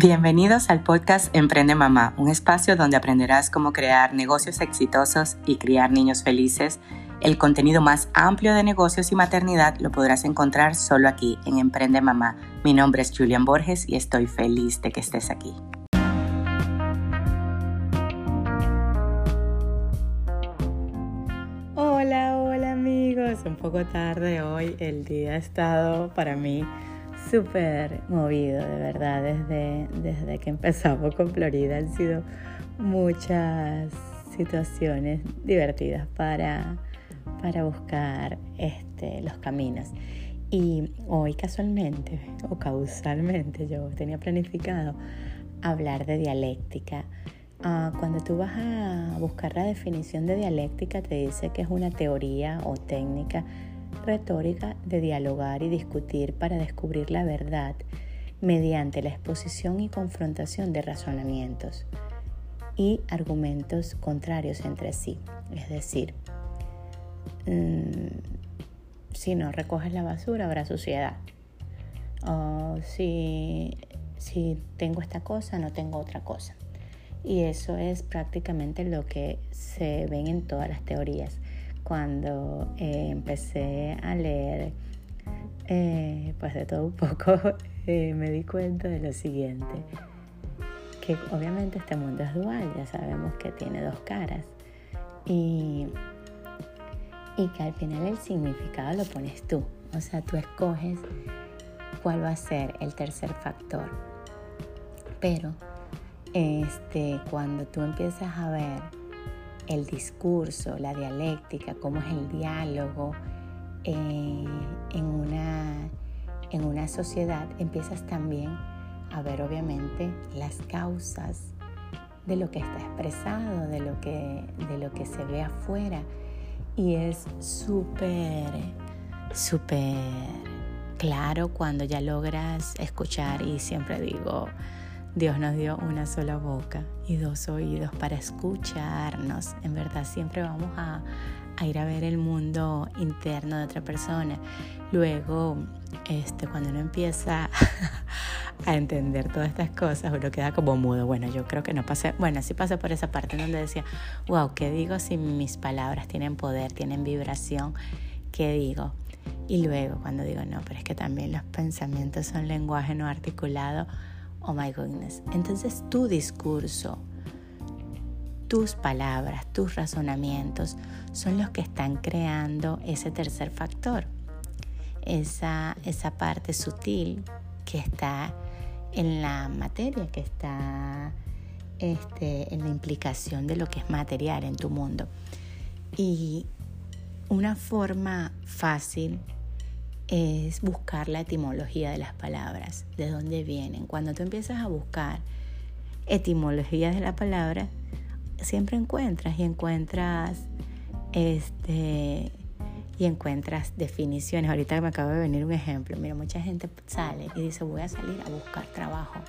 Bienvenidos al podcast Emprende Mamá, un espacio donde aprenderás cómo crear negocios exitosos y criar niños felices. El contenido más amplio de negocios y maternidad lo podrás encontrar solo aquí en Emprende Mamá. Mi nombre es Julian Borges y estoy feliz de que estés aquí. Hola, hola amigos. Un poco tarde hoy. El día ha estado para mí súper movido, de verdad, desde, desde que empezamos con Florida. Han sido muchas situaciones divertidas para, para buscar este, los caminos. Y hoy casualmente o causalmente yo tenía planificado hablar de dialéctica. Ah, cuando tú vas a buscar la definición de dialéctica te dice que es una teoría o técnica retórica de dialogar y discutir para descubrir la verdad mediante la exposición y confrontación de razonamientos y argumentos contrarios entre sí. Es decir, mm, si no recoges la basura habrá suciedad. O si, si tengo esta cosa, no tengo otra cosa. Y eso es prácticamente lo que se ven en todas las teorías cuando eh, empecé a leer eh, pues de todo un poco, eh, me di cuenta de lo siguiente, que obviamente este mundo es dual, ya sabemos que tiene dos caras y, y que al final el significado lo pones tú, o sea, tú escoges cuál va a ser el tercer factor. Pero este, cuando tú empiezas a ver el discurso, la dialéctica, cómo es el diálogo eh, en, una, en una sociedad, empiezas también a ver obviamente las causas de lo que está expresado, de lo que, de lo que se ve afuera. Y es súper, súper claro cuando ya logras escuchar y siempre digo, Dios nos dio una sola boca y dos oídos para escucharnos. En verdad siempre vamos a, ir a ver el mundo interno de otra persona. Luego, este, cuando uno empieza a entender todas estas cosas, uno queda como mudo. Bueno, yo creo que no pasé, bueno, sí pasé por esa parte donde decía, wow, ¿qué digo si mis palabras tienen poder, tienen vibración? ¿Qué digo? Y luego cuando digo, no, pero es que también los pensamientos son lenguaje no articulado Oh my goodness. Entonces tu discurso, tus palabras, tus razonamientos son los que están creando ese tercer factor. Esa, esa parte sutil que está en la materia, que está este, en la implicación de lo que es material en tu mundo. Y una forma fácil es buscar la etimología de las palabras, de dónde vienen. Cuando tú empiezas a buscar etimologías de la palabra, siempre encuentras y encuentras este y encuentras definiciones. Ahorita me acaba de venir un ejemplo. Mira, mucha gente sale y dice, "Voy a salir a buscar trabajo."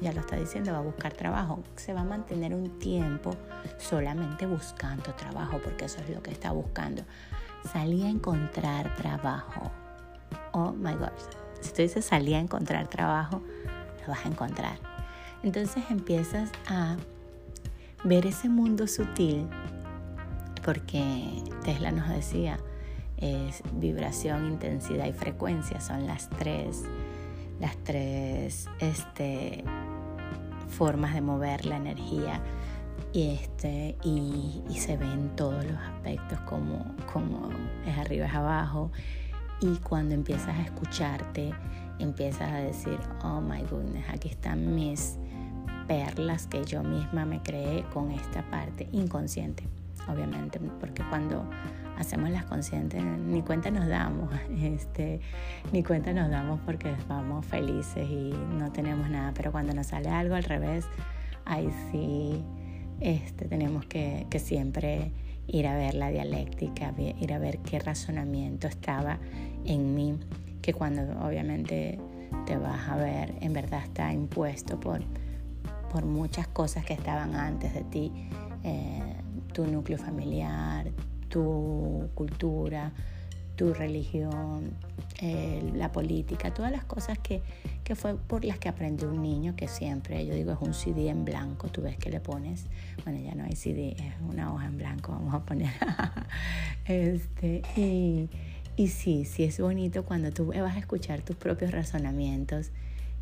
Ya lo está diciendo, va a buscar trabajo. Se va a mantener un tiempo solamente buscando trabajo, porque eso es lo que está buscando salí a encontrar trabajo. Oh my God. Si tú dices salí a encontrar trabajo, lo vas a encontrar. Entonces empiezas a ver ese mundo sutil, porque Tesla nos decía, es vibración, intensidad y frecuencia, son las tres, las tres este, formas de mover la energía y, este, y, se ven todos los aspectos como, como es arriba, es abajo. Y cuando empiezas a escucharte, empiezas a decir, oh my goodness, aquí están mis perlas que yo misma me creé con esta parte inconsciente, obviamente, porque cuando hacemos las conscientes ni cuenta nos damos, este, ni cuenta nos damos porque vamos felices y no tenemos nada, pero cuando nos sale algo al revés, ahí sí este, tenemos que, siempre ir a ver la dialéctica, ir a ver qué razonamiento estaba en mí, que cuando obviamente te vas a ver, en verdad está impuesto por, por muchas cosas que estaban antes de ti, eh, tu núcleo familiar, tu cultura, tu religión, la política, todas las cosas que, que, fue por las que aprendió un niño, que siempre, yo digo, es un CD en blanco, tú ves que le pones, bueno, ya no hay CD, es una hoja en blanco, vamos a poner. este, y, y sí, sí es bonito cuando tú vas a escuchar tus propios razonamientos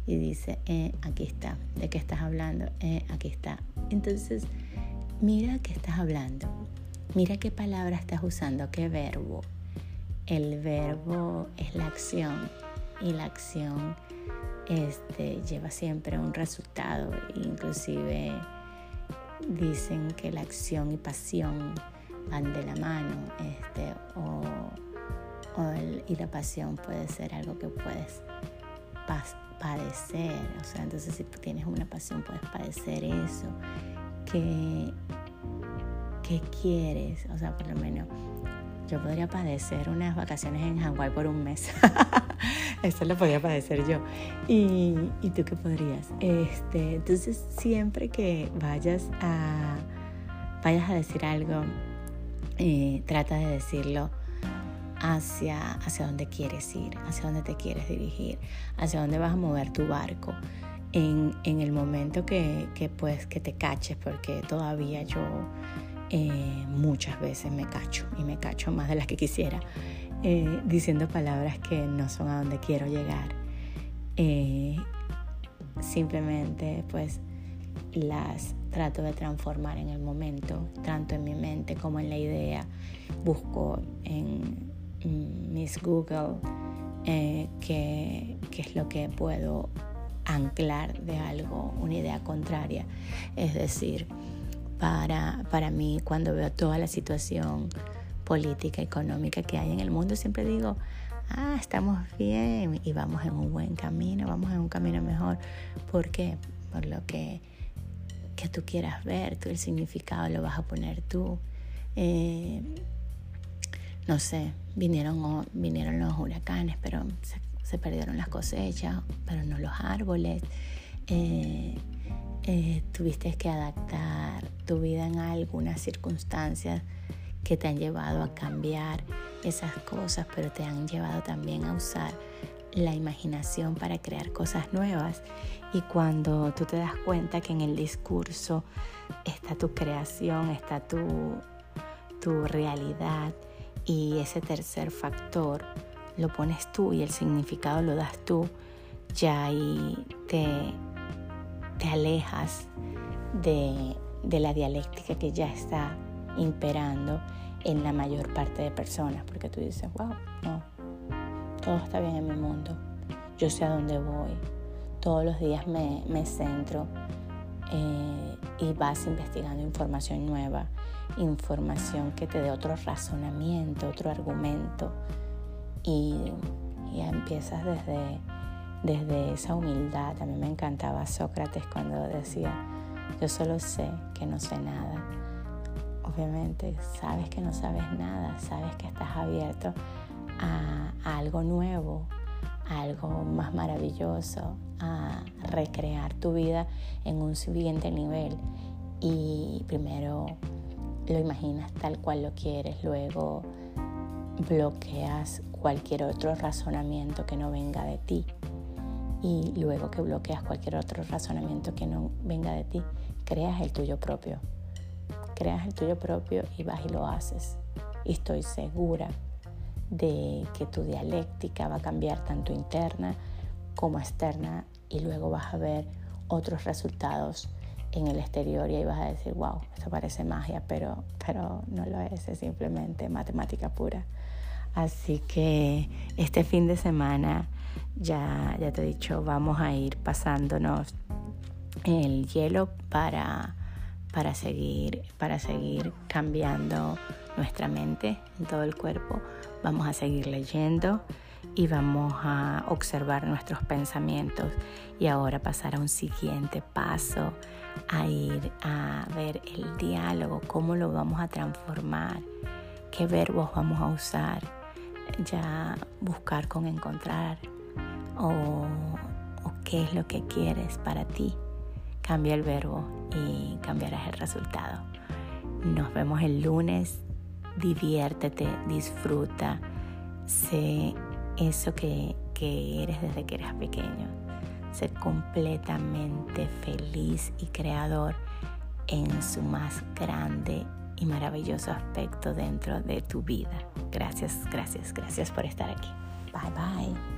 y dice, eh, aquí está, ¿de qué estás hablando? Eh, aquí está. Entonces, mira qué estás hablando, mira qué palabra estás usando, qué verbo. El verbo es la acción y la acción este, lleva siempre un resultado. Inclusive dicen que la acción y pasión van de la mano este, o, y la pasión puede ser algo que puedes padecer. O sea, entonces si tienes una pasión puedes padecer eso. Que, ¿Qué quieres? O sea, por lo menos yo podría padecer unas vacaciones en Hawái por un mes. Eso lo podría padecer yo. ¿Y, ¿Y, tú qué podrías? Este, entonces, siempre que vayas a, vayas a decir algo, eh, trata de decirlo hacia, hacia dónde quieres ir, hacia dónde te quieres dirigir, hacia dónde vas a mover tu barco. En, en el momento que, que, pues, que te caches, porque todavía yo eh, muchas veces me cacho y me cacho más de las que quisiera eh, diciendo palabras que no son a donde quiero llegar. Eh, simplemente pues las trato de transformar en el momento, tanto en mi mente como en la idea. Busco en mis Google qué es lo que puedo anclar de algo, una idea contraria. Es decir, para, para mí cuando veo toda la situación política, económica que hay en el mundo, siempre digo, ah, estamos bien y vamos en un buen camino, vamos en un camino mejor. ¿Por qué? Por lo que, que tú quieras ver, tú el significado lo vas a poner tú. Eh, no sé, vinieron, vinieron los huracanes, pero se, perdieron las cosechas, pero no los árboles. Eh, eh, tuviste que adaptar tu vida en algunas circunstancias que te han llevado a cambiar esas cosas, pero te han llevado también a usar la imaginación para crear cosas nuevas. Y cuando tú te das cuenta que en el discurso está tu creación, está tu, tu realidad y ese tercer factor lo pones tú y el significado lo das tú, ya ahí te te alejas de, la dialéctica que ya está imperando en la mayor parte de personas, porque tú dices, wow, no, todo está bien en mi mundo, yo sé a dónde voy, todos los días me, centro eh, y vas investigando información nueva, información que te dé otro razonamiento, otro argumento y ya empiezas desde desde esa humildad. A mí me encantaba Sócrates cuando decía, yo solo sé que no sé nada. Obviamente sabes que no sabes nada, sabes que estás abierto a, algo nuevo, a algo más maravilloso, a recrear tu vida en un siguiente nivel. Y primero lo imaginas tal cual lo quieres, luego bloqueas cualquier otro razonamiento que no venga de ti y luego que bloqueas cualquier otro razonamiento que no venga de ti, creas el tuyo propio. Creas el tuyo propio y vas y lo haces. Y estoy segura de que tu dialéctica va a cambiar tanto interna como externa y luego vas a ver otros resultados en el exterior y ahí vas a decir, wow, esto parece magia, pero, pero no lo es, es simplemente matemática pura. Así que este fin de semana ya, ya te he dicho, vamos a ir pasándonos el hielo para, para, seguir, para seguir cambiando nuestra mente en todo el cuerpo. Vamos a seguir leyendo y vamos a observar nuestros pensamientos y ahora pasar a un siguiente paso, a ir a ver el diálogo, cómo lo vamos a transformar, qué verbos vamos a usar, ya buscar con encontrar o, qué es lo que quieres para ti. Cambia el verbo y cambiarás el resultado. Nos vemos el lunes. Diviértete, disfruta, Sé eso que, que eres desde que eres pequeño. Ser completamente feliz y creador en su más grande y maravilloso aspecto dentro de tu vida. Gracias, gracias, gracias por estar aquí. Bye bye.